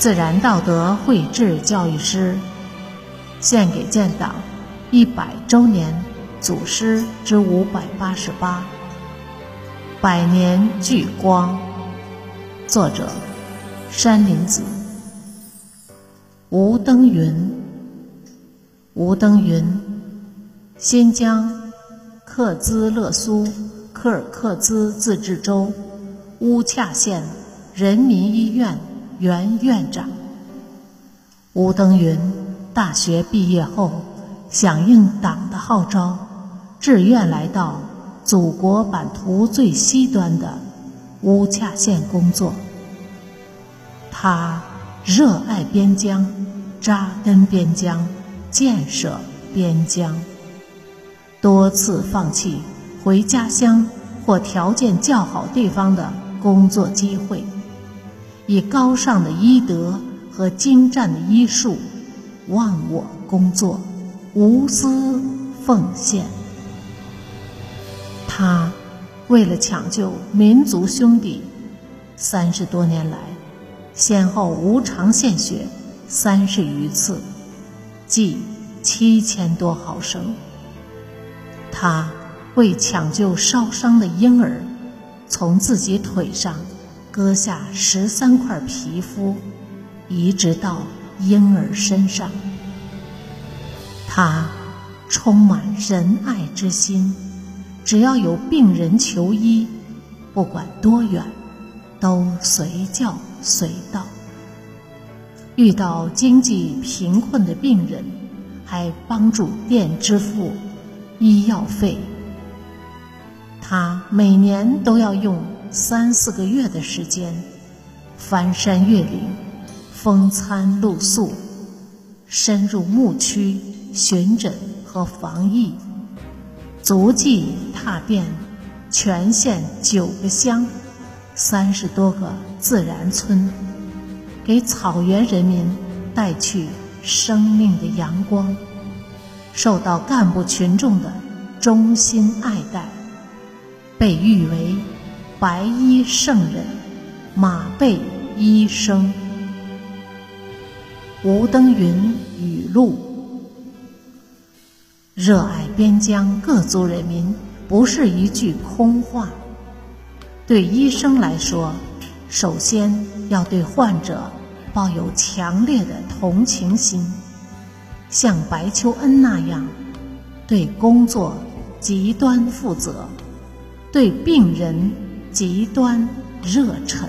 自然道德绘制教育师，献给建党一百周年祖师之五百八十八，百年聚光。作者：山林子。吴登云，吴登云，新疆克孜勒苏柯尔克孜自治州乌恰县人民医院原院长。吴登云大学毕业后，响应党的号召，志愿来到祖国版图最西端的。乌恰县工作，他热爱边疆，扎根边疆，建设边疆，多次放弃回家乡或条件较好地方的工作机会，以高尚的医德和精湛的医术，忘我工作，无私奉献。他。为了抢救民族兄弟，三十多年来，先后无偿献血三十余次，计七千多毫升。他为抢救烧伤的婴儿，从自己腿上割下十三块皮肤，移植到婴儿身上。他充满仁爱之心。只要有病人求医，不管多远，都随叫随到。遇到经济贫困的病人，还帮助垫支付医药费。他每年都要用三四个月的时间，翻山越岭，风餐露宿，深入牧区巡诊和防疫。足迹踏遍全县九个乡、三十多个自然村，给草原人民带去生命的阳光，受到干部群众的衷心爱戴，被誉为“白衣圣人”、“马背医生”。吴登云语录。热爱边疆各族人民不是一句空话。对医生来说，首先要对患者抱有强烈的同情心，像白求恩那样，对工作极端负责，对病人极端热忱。